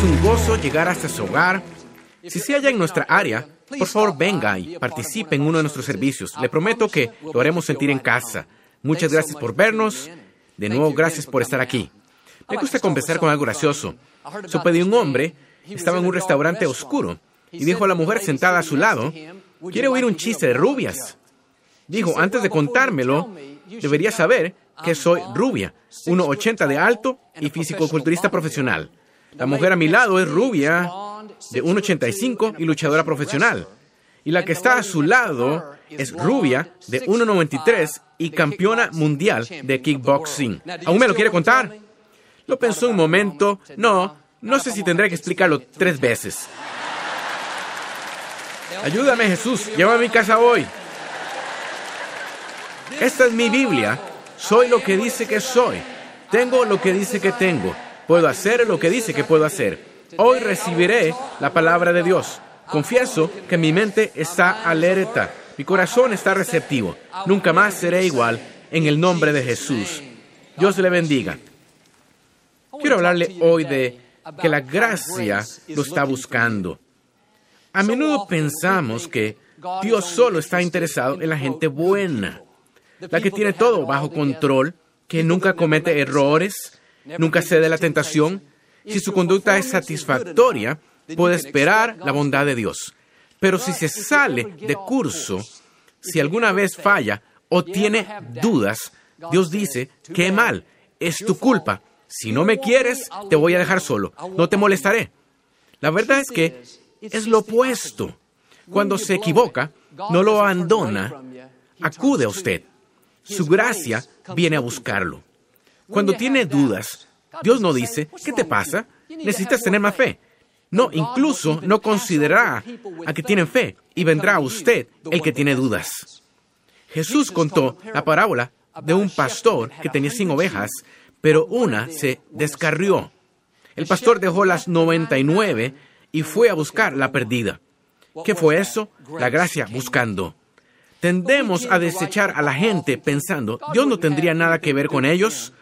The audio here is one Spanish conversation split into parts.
Es un gozo llegar hasta su hogar. Si se halla en nuestra área, por favor venga y participe en uno de nuestros servicios. Le prometo que lo haremos sentir en casa. Muchas gracias por vernos. De nuevo, gracias por estar aquí. Me gusta conversar con algo gracioso. Supe de un hombre, estaba en un restaurante oscuro y dijo a la mujer sentada a su lado, quiere oír un chiste de rubias. Dijo, antes de contármelo, debería saber que soy rubia, 1,80 de alto y físico-culturista profesional. La mujer a mi lado es rubia, de 1,85 y luchadora profesional. Y la que está a su lado es rubia, de 1,93 y campeona mundial de kickboxing. ¿Aún me lo quiere contar? Lo pensó un momento. No, no sé si tendré que explicarlo tres veces. Ayúdame Jesús, llévame a mi casa hoy. Esta es mi Biblia. Soy lo que dice que soy. Tengo lo que dice que tengo. Puedo hacer lo que dice que puedo hacer. Hoy recibiré la palabra de Dios. Confieso que mi mente está alerta. Mi corazón está receptivo. Nunca más seré igual en el nombre de Jesús. Dios le bendiga. Quiero hablarle hoy de que la gracia lo está buscando. A menudo pensamos que Dios solo está interesado en la gente buena, la que tiene todo bajo control, que nunca comete errores, nunca cede a la tentación. Si su conducta es satisfactoria, puede esperar la bondad de Dios. Pero si se sale de curso, si alguna vez falla o tiene dudas, Dios dice, qué mal, es tu culpa. Si no me quieres, te voy a dejar solo, no te molestaré. La verdad es que es lo opuesto. Cuando se equivoca, no lo abandona, acude a usted. Su gracia viene a buscarlo. Cuando tiene dudas, Dios no dice, ¿qué te pasa? Necesitas tener más fe. No, incluso no considerará a que tienen fe y vendrá a usted el que tiene dudas. Jesús contó la parábola de un pastor que tenía cien ovejas, pero una se descarrió. El pastor dejó las 99 y fue a buscar la perdida. ¿Qué fue eso? La gracia buscando. Tendemos a desechar a la gente pensando, Dios no tendría nada que ver con ellos.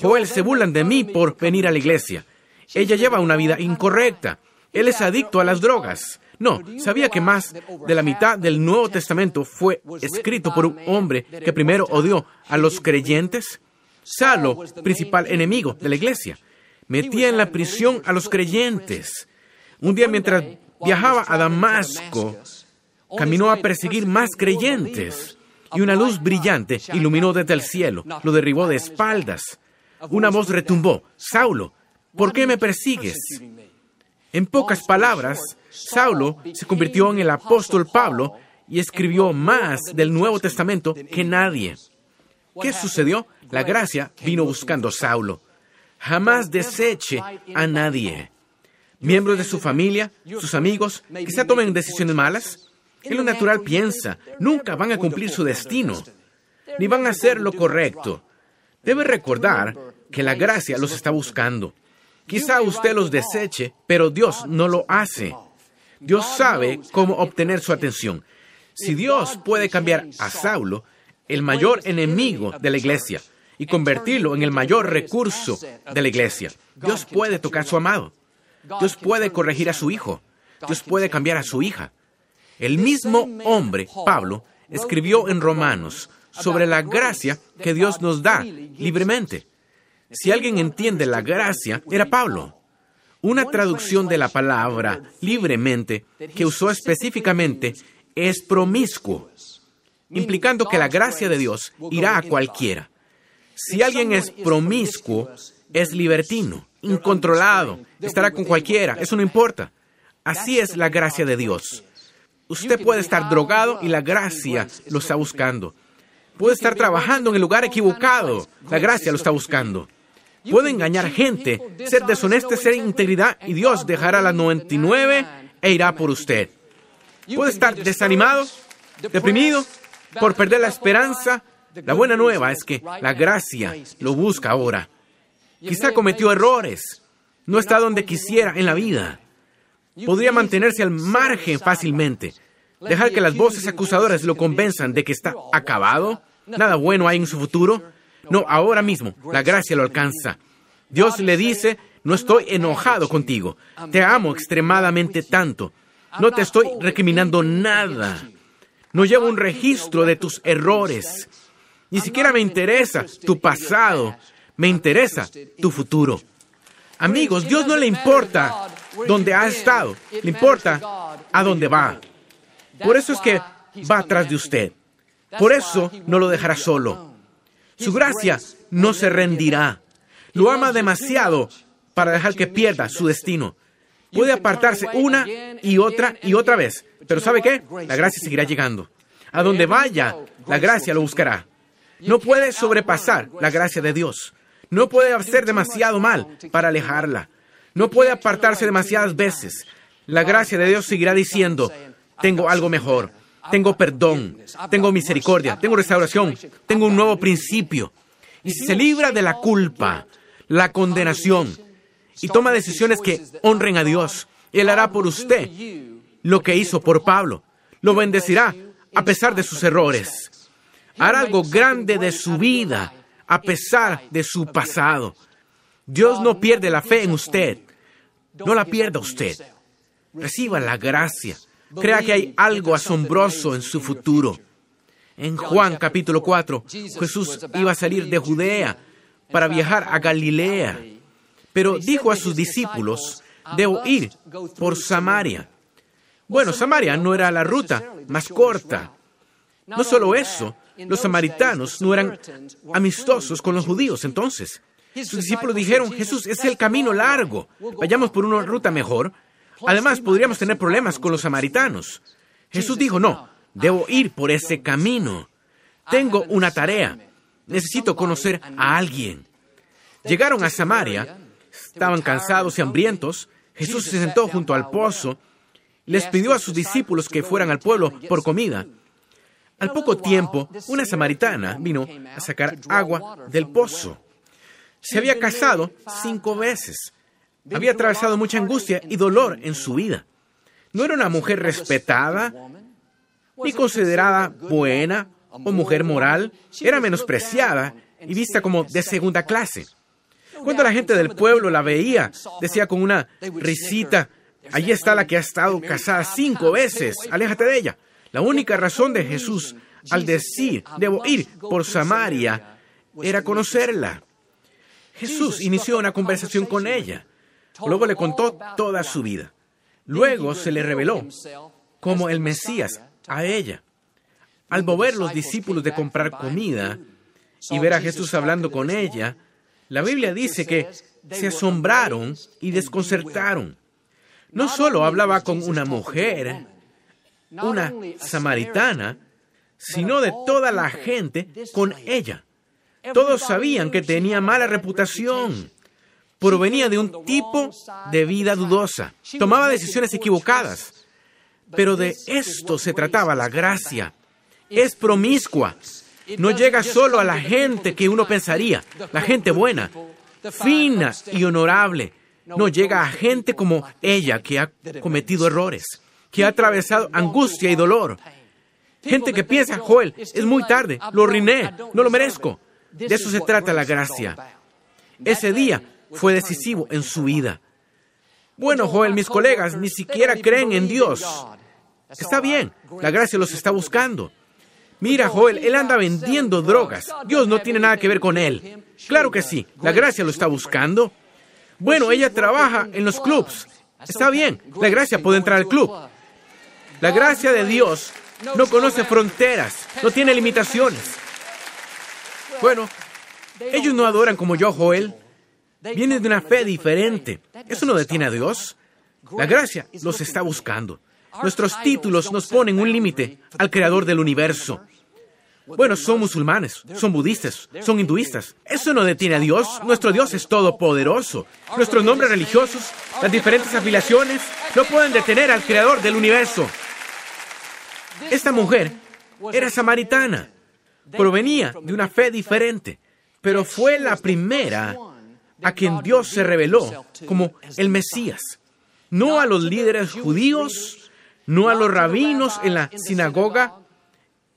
Joel se burlan de mí por venir a la iglesia. Ella lleva una vida incorrecta. Él es adicto a las drogas. No, sabía que más de la mitad del Nuevo Testamento fue escrito por un hombre que primero odió a los creyentes. Salo, principal enemigo de la iglesia, metía en la prisión a los creyentes. Un día mientras viajaba a Damasco, caminó a perseguir más creyentes y una luz brillante iluminó desde el cielo, lo derribó de espaldas. Una voz retumbó, Saulo, ¿por qué me persigues? En pocas palabras, Saulo se convirtió en el apóstol Pablo y escribió más del Nuevo Testamento que nadie. ¿Qué sucedió? La gracia vino buscando a Saulo. Jamás deseche a nadie. Miembros de su familia, sus amigos, quizá tomen decisiones malas. En lo natural piensa, nunca van a cumplir su destino, ni van a hacer lo correcto. Debe recordar que la gracia los está buscando. Quizá usted los deseche, pero Dios no lo hace. Dios sabe cómo obtener su atención. Si Dios puede cambiar a Saulo, el mayor enemigo de la iglesia, y convertirlo en el mayor recurso de la iglesia, Dios puede tocar a su amado. Dios puede corregir a su hijo. Dios puede cambiar a su hija. El mismo hombre, Pablo, escribió en Romanos sobre la gracia que Dios nos da libremente. Si alguien entiende la gracia, era Pablo. Una traducción de la palabra libremente que usó específicamente es promiscuo, implicando que la gracia de Dios irá a cualquiera. Si alguien es promiscuo, es libertino, incontrolado, estará con cualquiera, eso no importa. Así es la gracia de Dios. Usted puede estar drogado y la gracia lo está buscando. Puede estar trabajando en el lugar equivocado, la gracia lo está buscando. Puede engañar gente, ser deshonesto, ser integridad y Dios dejará las 99 e irá por usted. Puede estar desanimado, deprimido, por perder la esperanza. La buena nueva es que la gracia lo busca ahora. Quizá cometió errores, no está donde quisiera en la vida. Podría mantenerse al margen fácilmente, dejar que las voces acusadoras lo convenzan de que está acabado, nada bueno hay en su futuro. No, ahora mismo la gracia lo alcanza. Dios le dice, No estoy enojado contigo. Te amo extremadamente tanto. No te estoy recriminando nada. No llevo un registro de tus errores. Ni siquiera me interesa tu pasado. Me interesa tu futuro. Amigos, Dios no le importa dónde ha estado. Le importa a dónde va. Por eso es que va atrás de usted. Por eso no lo dejará solo. Su gracia no se rendirá. Lo ama demasiado para dejar que pierda su destino. Puede apartarse una y otra y otra vez, pero ¿sabe qué? La gracia seguirá llegando. A donde vaya, la gracia lo buscará. No puede sobrepasar la gracia de Dios. No puede hacer demasiado mal para alejarla. No puede apartarse demasiadas veces. La gracia de Dios seguirá diciendo, tengo algo mejor, tengo perdón, tengo misericordia, tengo restauración, tengo un nuevo principio. Y si se libra de la culpa, la condenación, y toma decisiones que honren a Dios. Él hará por usted lo que hizo por Pablo. Lo bendecirá a pesar de sus errores. Hará algo grande de su vida a pesar de su pasado. Dios no pierde la fe en usted. No la pierda usted. Reciba la gracia. Crea que hay algo asombroso en su futuro. En Juan capítulo 4, Jesús iba a salir de Judea para viajar a Galilea pero dijo a sus discípulos, debo ir por Samaria. Bueno, Samaria no era la ruta más corta. No solo eso, los samaritanos no eran amistosos con los judíos entonces. Sus discípulos dijeron, Jesús, es el camino largo, vayamos por una ruta mejor. Además, podríamos tener problemas con los samaritanos. Jesús dijo, no, debo ir por ese camino. Tengo una tarea. Necesito conocer a alguien. Llegaron a Samaria estaban cansados y hambrientos, Jesús se sentó junto al pozo, les pidió a sus discípulos que fueran al pueblo por comida. Al poco tiempo, una samaritana vino a sacar agua del pozo. Se había casado cinco veces. Había atravesado mucha angustia y dolor en su vida. No era una mujer respetada, ni considerada buena o mujer moral. Era menospreciada y vista como de segunda clase. Cuando la gente del pueblo la veía, decía con una risita, allí está la que ha estado casada cinco veces, aléjate de ella. La única razón de Jesús al decir, debo ir por Samaria, era conocerla. Jesús inició una conversación con ella. Luego le contó toda su vida. Luego se le reveló como el Mesías a ella. Al mover los discípulos de comprar comida y ver a Jesús hablando con ella, la Biblia dice que se asombraron y desconcertaron. No solo hablaba con una mujer, una samaritana, sino de toda la gente con ella. Todos sabían que tenía mala reputación. Provenía de un tipo de vida dudosa. Tomaba decisiones equivocadas. Pero de esto se trataba la gracia. Es promiscua no llega solo a la gente que uno pensaría, la gente buena, fina y honorable. No llega a gente como ella que ha cometido errores, que ha atravesado angustia y dolor. Gente que piensa, Joel, es muy tarde, lo riné, no lo merezco. De eso se trata la gracia. Ese día fue decisivo en su vida. Bueno, Joel, mis colegas ni siquiera creen en Dios. Está bien, la gracia los está buscando. Mira, Joel, él anda vendiendo drogas. Dios no tiene nada que ver con él. Claro que sí, la gracia lo está buscando. Bueno, ella trabaja en los clubs. Está bien, la gracia puede entrar al club. La gracia de Dios no conoce fronteras, no tiene limitaciones. Bueno, ellos no adoran como yo, Joel. Vienen de una fe diferente. Eso no detiene a Dios. La gracia los está buscando. Nuestros títulos nos ponen un límite al creador del universo. Bueno, son musulmanes, son budistas, son hinduistas. Eso no detiene a Dios. Nuestro Dios es todopoderoso. Nuestros nombres religiosos, las diferentes afiliaciones, no pueden detener al creador del universo. Esta mujer era samaritana. Provenía de una fe diferente, pero fue la primera a quien Dios se reveló como el Mesías. No a los líderes judíos, no a los rabinos en la sinagoga,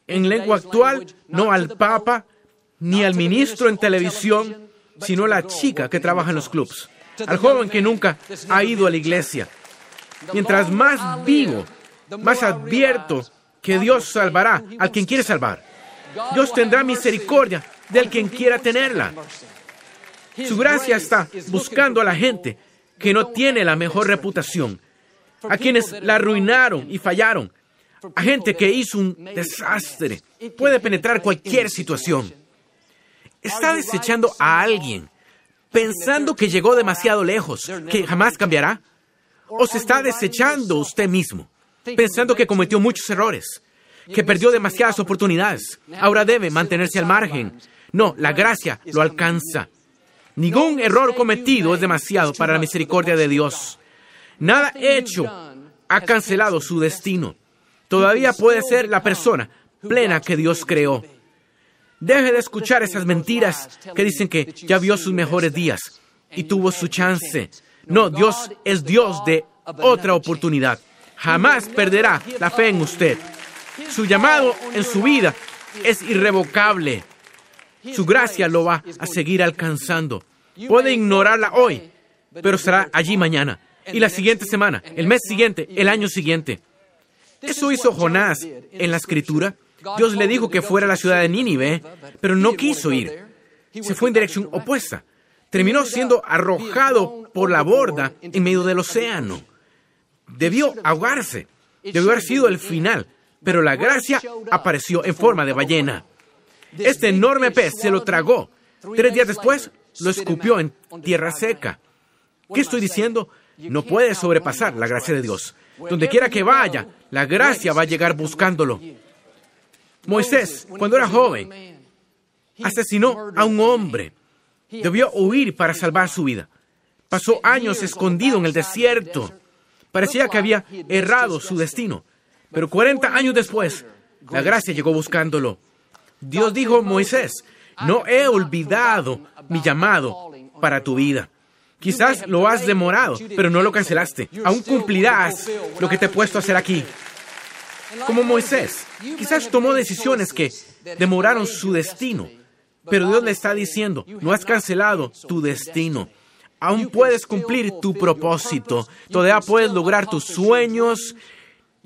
en lengua actual, no al Papa, ni al ministro en televisión, sino a la chica que trabaja en los clubs. al joven que nunca ha ido a la iglesia. Mientras más vivo, más advierto que Dios salvará al quien quiere salvar. Dios tendrá misericordia del quien quiera tenerla. Su gracia está buscando a la gente que no tiene la mejor reputación, a quienes la arruinaron y fallaron, a gente que hizo un desastre. Puede penetrar cualquier situación. Está desechando a alguien pensando que llegó demasiado lejos, que jamás cambiará. O se está desechando usted mismo, pensando que cometió muchos errores, que perdió demasiadas oportunidades. Ahora debe mantenerse al margen. No, la gracia lo alcanza. Ningún error cometido es demasiado para la misericordia de Dios. Nada hecho ha cancelado su destino. Todavía puede ser la persona plena que Dios creó. Deje de escuchar esas mentiras que dicen que ya vio sus mejores días y tuvo su chance. No, Dios es Dios de otra oportunidad. Jamás perderá la fe en usted. Su llamado en su vida es irrevocable. Su gracia lo va a seguir alcanzando. Puede ignorarla hoy, pero será allí mañana, y la siguiente semana, el mes siguiente, el año siguiente. Eso hizo Jonás en la escritura. Dios le dijo que fuera a la ciudad de Nínive, pero no quiso ir. Se fue en dirección opuesta. Terminó siendo arrojado por la borda en medio del océano. Debió ahogarse. Debió haber sido el final, pero la gracia apareció en forma de ballena. Este enorme pez se lo tragó. Tres días después lo escupió en tierra seca. ¿Qué estoy diciendo? No puede sobrepasar la gracia de Dios. Donde quiera que vaya, la gracia va a llegar buscándolo. Moisés, cuando era joven, asesinó a un hombre. Debió huir para salvar su vida. Pasó años escondido en el desierto. Parecía que había errado su destino. Pero 40 años después, la gracia llegó buscándolo. Dios dijo, Moisés, no he olvidado mi llamado para tu vida. Quizás lo has demorado, pero no lo cancelaste. Aún cumplirás lo que te he puesto a hacer aquí. Como Moisés, quizás tomó decisiones que demoraron su destino, pero Dios le está diciendo, no has cancelado tu destino. Aún puedes cumplir tu propósito. Todavía puedes lograr tus sueños.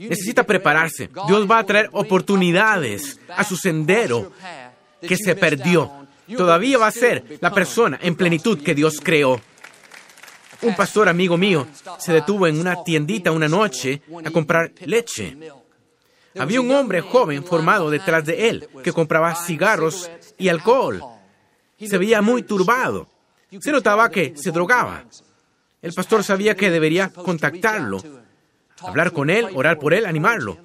Necesita prepararse. Dios va a traer oportunidades a su sendero que se perdió. Todavía va a ser la persona en plenitud que Dios creó. Un pastor amigo mío se detuvo en una tiendita una noche a comprar leche. Había un hombre joven formado detrás de él que compraba cigarros y alcohol. Se veía muy turbado. Se notaba que se drogaba. El pastor sabía que debería contactarlo, hablar con él, orar por él, animarlo.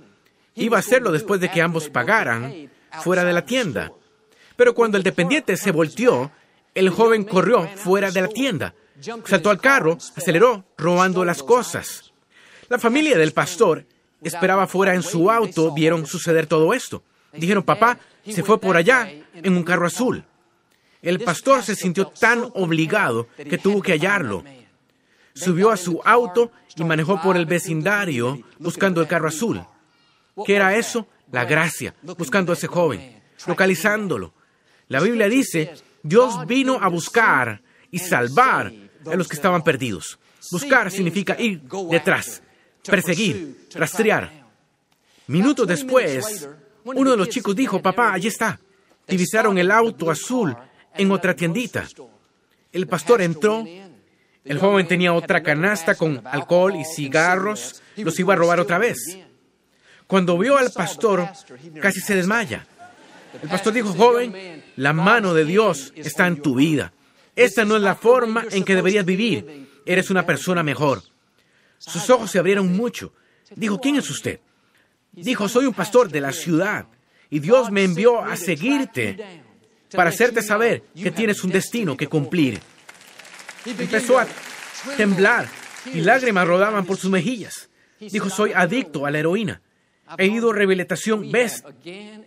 Iba a hacerlo después de que ambos pagaran fuera de la tienda. Pero cuando el dependiente se volteó, el joven corrió fuera de la tienda, saltó al carro, aceleró, robando las cosas. La familia del pastor esperaba fuera en su auto, vieron suceder todo esto. Dijeron, papá, se fue por allá en un carro azul. El pastor se sintió tan obligado que tuvo que hallarlo. Subió a su auto y manejó por el vecindario buscando el carro azul. ¿Qué era eso? La gracia, buscando a ese joven, localizándolo. La Biblia dice, Dios vino a buscar y salvar a los que estaban perdidos. Buscar significa ir detrás, perseguir, rastrear. Minutos después, uno de los chicos dijo, papá, allí está. Divisaron el auto azul en otra tiendita. El pastor entró. El joven tenía otra canasta con alcohol y cigarros. Los iba a robar otra vez. Cuando vio al pastor, casi se desmaya. El pastor dijo, joven, la mano de Dios está en tu vida. Esta no es la forma en que deberías vivir. Eres una persona mejor. Sus ojos se abrieron mucho. Dijo, ¿quién es usted? Dijo, soy un pastor de la ciudad y Dios me envió a seguirte para hacerte saber que tienes un destino que cumplir. Empezó a temblar y lágrimas rodaban por sus mejillas. Dijo, soy adicto a la heroína. He ido a rehabilitación vez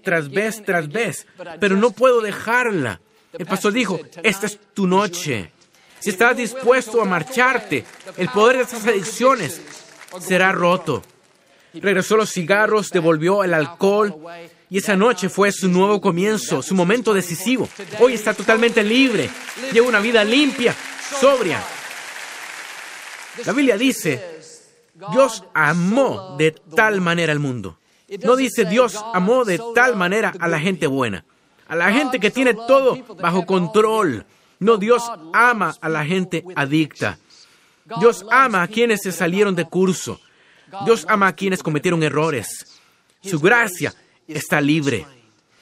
tras vez tras vez, pero no puedo dejarla. El pastor dijo, esta es tu noche. Si estás dispuesto a marcharte, el poder de esas adicciones será roto. Regresó los cigarros, devolvió el alcohol y esa noche fue su nuevo comienzo, su momento decisivo. Hoy está totalmente libre, lleva una vida limpia, sobria. La Biblia dice, Dios amó de tal manera al mundo. No dice Dios amó de tal manera a la gente buena, a la gente que tiene todo bajo control. No, Dios ama a la gente adicta. Dios ama a quienes se salieron de curso. Dios ama a quienes cometieron errores. Su gracia está libre.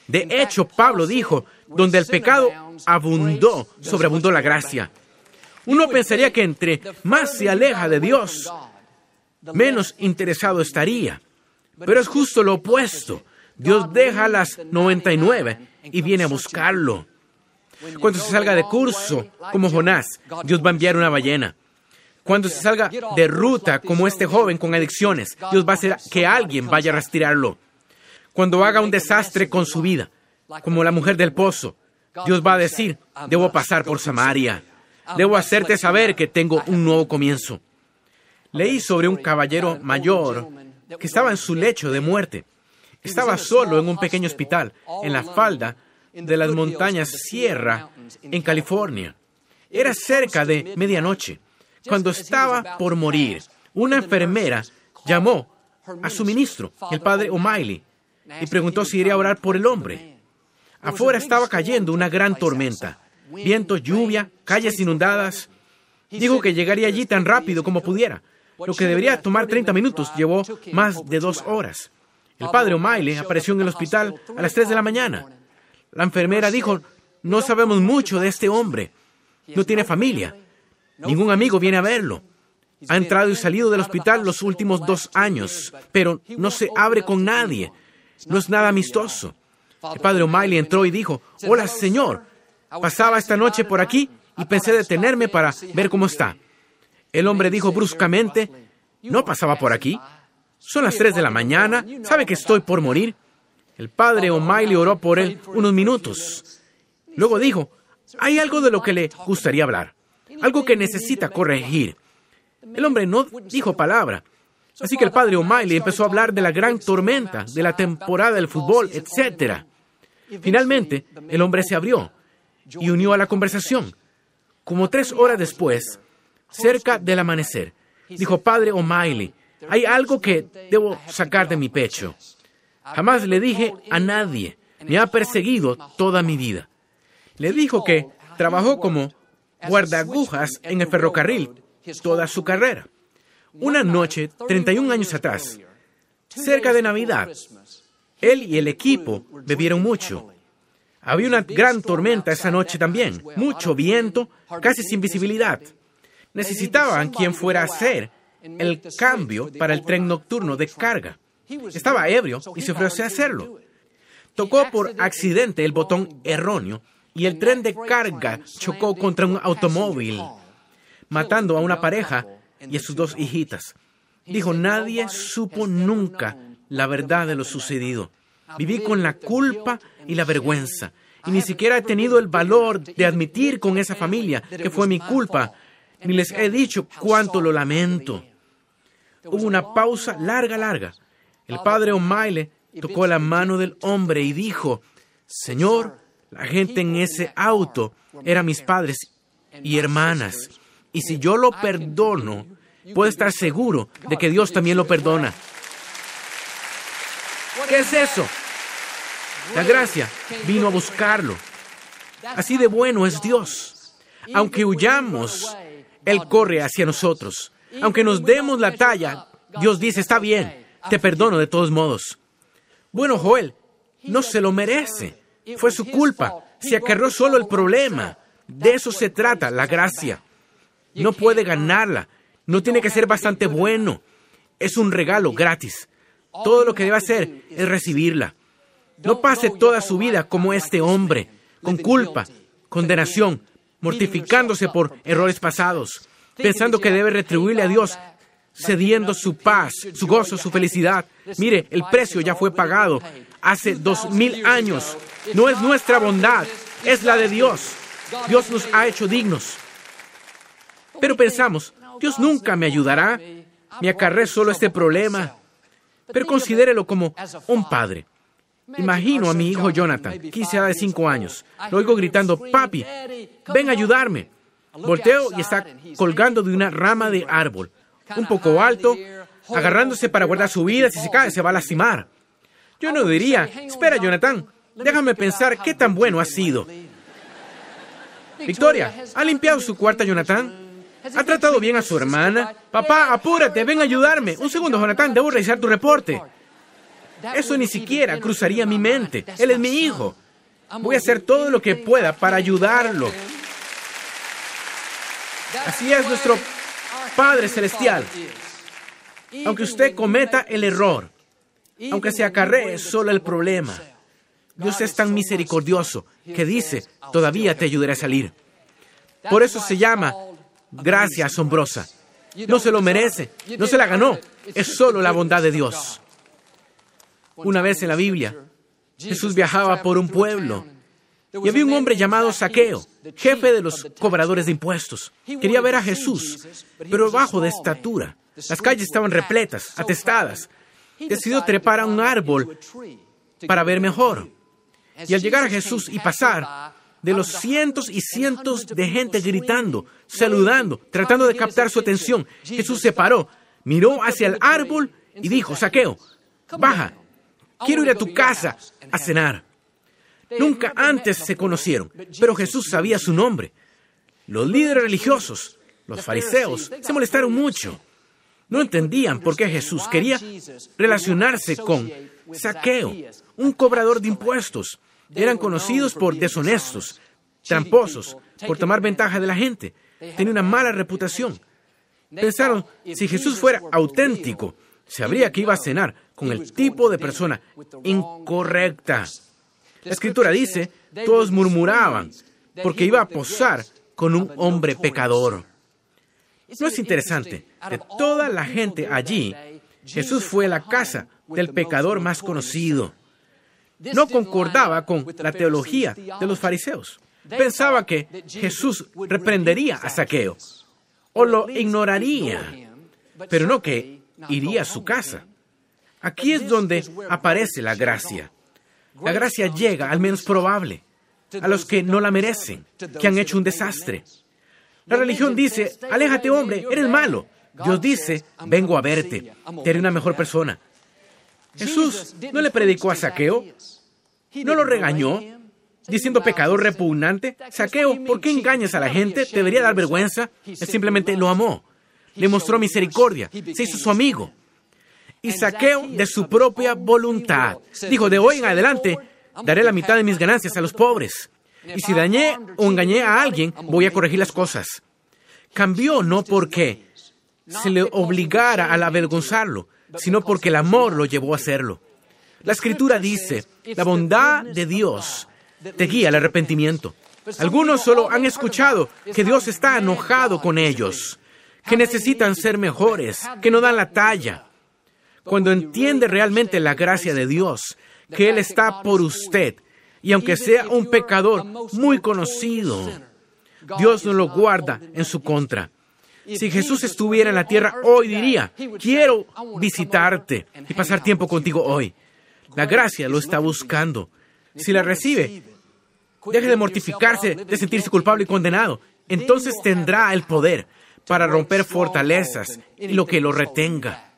De hecho, Pablo dijo, donde el pecado abundó, sobreabundó la gracia. Uno pensaría que entre más se aleja de Dios, menos interesado estaría. Pero es justo lo opuesto. Dios deja las 99 y viene a buscarlo. Cuando se salga de curso, como Jonás, Dios va a enviar una ballena. Cuando se salga de ruta, como este joven con adicciones, Dios va a hacer que alguien vaya a rastrearlo. Cuando haga un desastre con su vida, como la mujer del pozo, Dios va a decir, debo pasar por Samaria. Debo hacerte saber que tengo un nuevo comienzo. Leí sobre un caballero mayor que estaba en su lecho de muerte. Estaba solo en un pequeño hospital en la falda de las montañas Sierra, en California. Era cerca de medianoche. Cuando estaba por morir, una enfermera llamó a su ministro, el padre O'Malley, y preguntó si iría a orar por el hombre. Afuera estaba cayendo una gran tormenta. Viento, lluvia, calles inundadas. Dijo que llegaría allí tan rápido como pudiera. Lo que debería tomar 30 minutos llevó más de dos horas. El padre O'Malley apareció en el hospital a las 3 de la mañana. La enfermera dijo, no sabemos mucho de este hombre. No tiene familia. Ningún amigo viene a verlo. Ha entrado y salido del hospital los últimos dos años, pero no se abre con nadie. No es nada amistoso. El padre O'Malley entró y dijo, hola señor, pasaba esta noche por aquí y pensé detenerme para ver cómo está. El hombre dijo bruscamente, no pasaba por aquí. Son las tres de la mañana, sabe que estoy por morir. El padre O'Malley oró por él unos minutos. Luego dijo, hay algo de lo que le gustaría hablar, algo que necesita corregir. El hombre no dijo palabra. Así que el padre O'Malley empezó a hablar de la gran tormenta, de la temporada del fútbol, etc. Finalmente, el hombre se abrió y unió a la conversación. Como tres horas después, cerca del amanecer, dijo Padre O'Malley, hay algo que debo sacar de mi pecho. Jamás le dije a nadie, me ha perseguido toda mi vida. Le dijo que trabajó como guardagujas en el ferrocarril toda su carrera. Una noche, 31 años atrás, cerca de Navidad, él y el equipo bebieron mucho. Había una gran tormenta esa noche también, mucho viento, casi sin visibilidad necesitaban quien fuera a hacer el cambio para el tren nocturno de carga. Estaba ebrio y se ofreció a hacerlo. Tocó por accidente el botón erróneo y el tren de carga chocó contra un automóvil, matando a una pareja y a sus dos hijitas. Dijo, nadie supo nunca la verdad de lo sucedido. Viví con la culpa y la vergüenza y ni siquiera he tenido el valor de admitir con esa familia que fue mi culpa ni les he dicho cuánto lo lamento. Hubo una pausa larga, larga. El padre O'Malley tocó la mano del hombre y dijo, Señor, la gente en ese auto eran mis padres y hermanas. Y si yo lo perdono, puedo estar seguro de que Dios también lo perdona. ¿Qué es eso? La gracia vino a buscarlo. Así de bueno es Dios. Aunque huyamos él corre hacia nosotros. Aunque nos demos la talla, Dios dice, está bien, te perdono de todos modos. Bueno, Joel, no se lo merece. Fue su culpa. Se acarró solo el problema. De eso se trata, la gracia. No puede ganarla. No tiene que ser bastante bueno. Es un regalo gratis. Todo lo que debe hacer es recibirla. No pase toda su vida como este hombre, con culpa, condenación, mortificándose por errores pasados, pensando que debe retribuirle a Dios, cediendo su paz, su gozo, su felicidad. Mire, el precio ya fue pagado hace dos mil años. No es nuestra bondad, es la de Dios. Dios nos ha hecho dignos. Pero pensamos, Dios nunca me ayudará, me acarré solo este problema. Pero considérelo como un padre. Imagino a mi hijo Jonathan, quizá de cinco años. Lo oigo gritando, papi, ven a ayudarme. Volteo y está colgando de una rama de árbol, un poco alto, agarrándose para guardar su vida. Si se cae, se va a lastimar. Yo no diría, espera, Jonathan, déjame pensar qué tan bueno ha sido. Victoria, ¿ha limpiado su cuarta, Jonathan? ¿Ha tratado bien a su hermana? Papá, apúrate, ven a ayudarme. Un segundo, Jonathan, debo revisar tu reporte. Eso ni siquiera cruzaría mi mente. Él es mi hijo. Voy a hacer todo lo que pueda para ayudarlo. Así es nuestro Padre Celestial. Aunque usted cometa el error, aunque se acarree solo el problema, Dios es tan misericordioso que dice, todavía te ayudaré a salir. Por eso se llama gracia asombrosa. No se lo merece, no se la ganó, es solo la bondad de Dios. Una vez en la Biblia, Jesús viajaba por un pueblo y había un hombre llamado Saqueo, jefe de los cobradores de impuestos. Quería ver a Jesús, pero bajo de estatura. Las calles estaban repletas, atestadas. Decidió trepar a un árbol para ver mejor. Y al llegar a Jesús y pasar, de los cientos y cientos de gente gritando, saludando, tratando de captar su atención, Jesús se paró, miró hacia el árbol y dijo, Saqueo, baja, quiero ir a tu casa a cenar. Nunca antes se conocieron, pero Jesús sabía su nombre. Los líderes religiosos, los fariseos, se molestaron mucho. No entendían por qué Jesús quería relacionarse con Saqueo, un cobrador de impuestos. Eran conocidos por deshonestos, tramposos, por tomar ventaja de la gente. Tenía una mala reputación. Pensaron, si Jesús fuera auténtico, sabría que iba a cenar con el tipo de persona incorrecta. La escritura dice, todos murmuraban porque iba a posar con un hombre pecador. ¿No es interesante? De toda la gente allí, Jesús fue la casa del pecador más conocido. No concordaba con la teología de los fariseos. Pensaba que Jesús reprendería a Saqueo o lo ignoraría, pero no que iría a su casa. Aquí es donde aparece la gracia. La gracia llega al menos probable, a los que no la merecen, que han hecho un desastre. La religión dice, aléjate hombre, eres malo. Dios dice, vengo a verte, te haré una mejor persona. Jesús no le predicó a Saqueo, no lo regañó, diciendo pecador repugnante. Saqueo, ¿por qué engañas a la gente? Te debería dar vergüenza. Él simplemente lo amó, le mostró misericordia, se hizo su amigo. Y Saqueo, de su propia voluntad, dijo, de hoy en adelante, daré la mitad de mis ganancias a los pobres. Y si dañé o engañé a alguien, voy a corregir las cosas. Cambió no porque se le obligara a avergonzarlo, sino porque el amor lo llevó a hacerlo. La escritura dice, la bondad de Dios te guía al arrepentimiento. Algunos solo han escuchado que Dios está enojado con ellos, que necesitan ser mejores, que no dan la talla. Cuando entiende realmente la gracia de Dios, que Él está por usted, y aunque sea un pecador muy conocido, Dios no lo guarda en su contra. Si Jesús estuviera en la tierra hoy diría, quiero visitarte y pasar tiempo contigo hoy. La gracia lo está buscando. Si la recibe, deje de mortificarse, de sentirse culpable y condenado. Entonces tendrá el poder para romper fortalezas y lo que lo retenga.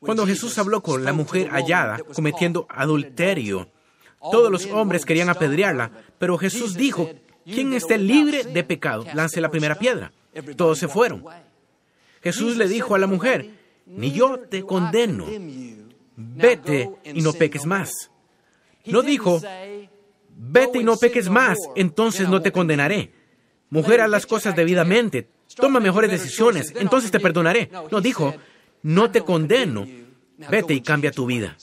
Cuando Jesús habló con la mujer hallada cometiendo adulterio, todos los hombres querían apedrearla, pero Jesús dijo, quien esté libre de pecado, lance la primera piedra. Todos se fueron. Jesús le dijo a la mujer, ni yo te condeno, vete y no peques más. No dijo, vete y no peques más, entonces no te condenaré. Mujer, haz las cosas debidamente, toma mejores decisiones, entonces te perdonaré. No dijo, no te condeno, vete y cambia tu vida.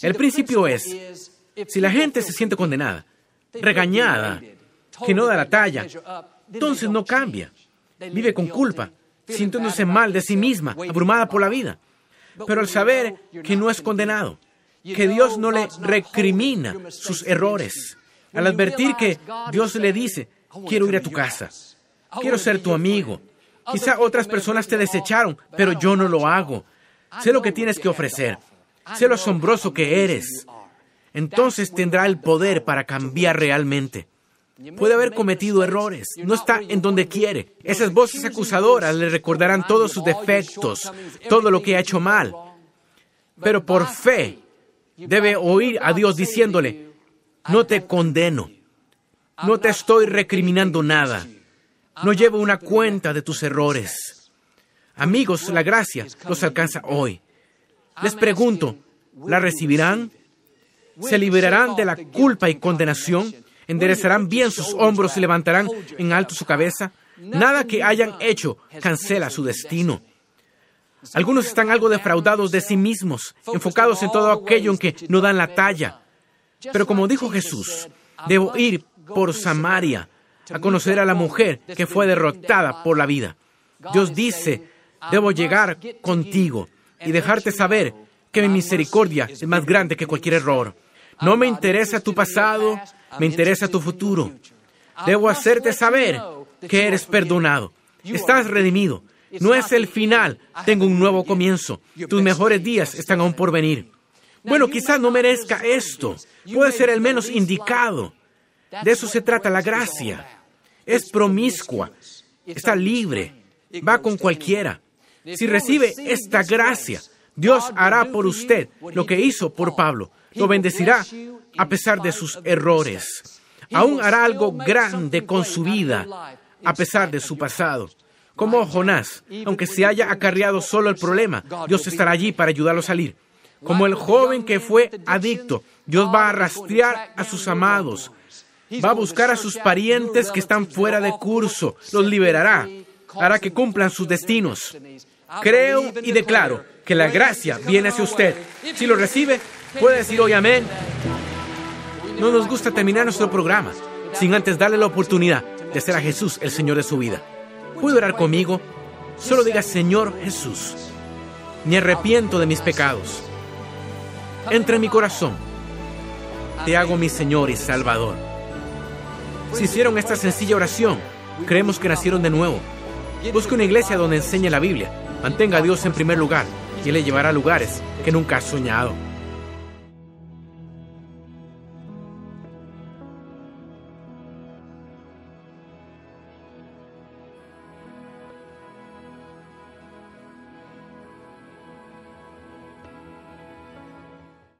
El principio es, si la gente se siente condenada, regañada, que no da la talla, entonces no cambia. Vive con culpa, sintiéndose mal de sí misma, abrumada por la vida. Pero al saber que no es condenado, que Dios no le recrimina sus errores, al advertir que Dios le dice, quiero ir a tu casa, quiero ser tu amigo, quizá otras personas te desecharon, pero yo no lo hago. Sé lo que tienes que ofrecer, sé lo asombroso que eres. Entonces tendrá el poder para cambiar realmente. Puede haber cometido errores, no está en donde quiere. Esas voces acusadoras le recordarán todos sus defectos, todo lo que ha hecho mal. Pero por fe debe oír a Dios diciéndole, no te condeno, no te estoy recriminando nada, no llevo una cuenta de tus errores. Amigos, la gracia los alcanza hoy. Les pregunto, ¿la recibirán? ¿Se liberarán de la culpa y condenación? ¿Enderezarán bien sus hombros y levantarán en alto su cabeza? Nada que hayan hecho cancela su destino. Algunos están algo defraudados de sí mismos, enfocados en todo aquello en que no dan la talla. Pero como dijo Jesús, debo ir por Samaria a conocer a la mujer que fue derrotada por la vida. Dios dice, debo llegar contigo y dejarte saber que mi misericordia es más grande que cualquier error. No me interesa tu pasado, me interesa tu futuro. Debo hacerte saber que eres perdonado. Estás redimido. No es el final, tengo un nuevo comienzo. Tus mejores días están aún por venir. Bueno, quizás no merezca esto. Puede ser el menos indicado. De eso se trata la gracia. Es promiscua, está libre, va con cualquiera. Si recibe esta gracia, Dios hará por usted lo que hizo por Pablo. Lo bendecirá a pesar de sus errores. Aún hará algo grande con su vida, a pesar de su pasado. Como Jonás, aunque se haya acarreado solo el problema, Dios estará allí para ayudarlo a salir. Como el joven que fue adicto, Dios va a rastrear a sus amados, va a buscar a sus parientes que están fuera de curso, los liberará, hará que cumplan sus destinos. Creo y declaro que la gracia viene hacia usted. Si lo recibe, puede decir hoy amén. No nos gusta terminar nuestro programa sin antes darle la oportunidad de ser a Jesús el Señor de su vida. ¿Puede orar conmigo? Solo diga, Señor Jesús, me arrepiento de mis pecados. Entra en mi corazón. Te hago mi Señor y Salvador. Si hicieron esta sencilla oración, creemos que nacieron de nuevo. Busque una iglesia donde enseñe la Biblia. Mantenga a Dios en primer lugar y le llevará a lugares que nunca ha soñado.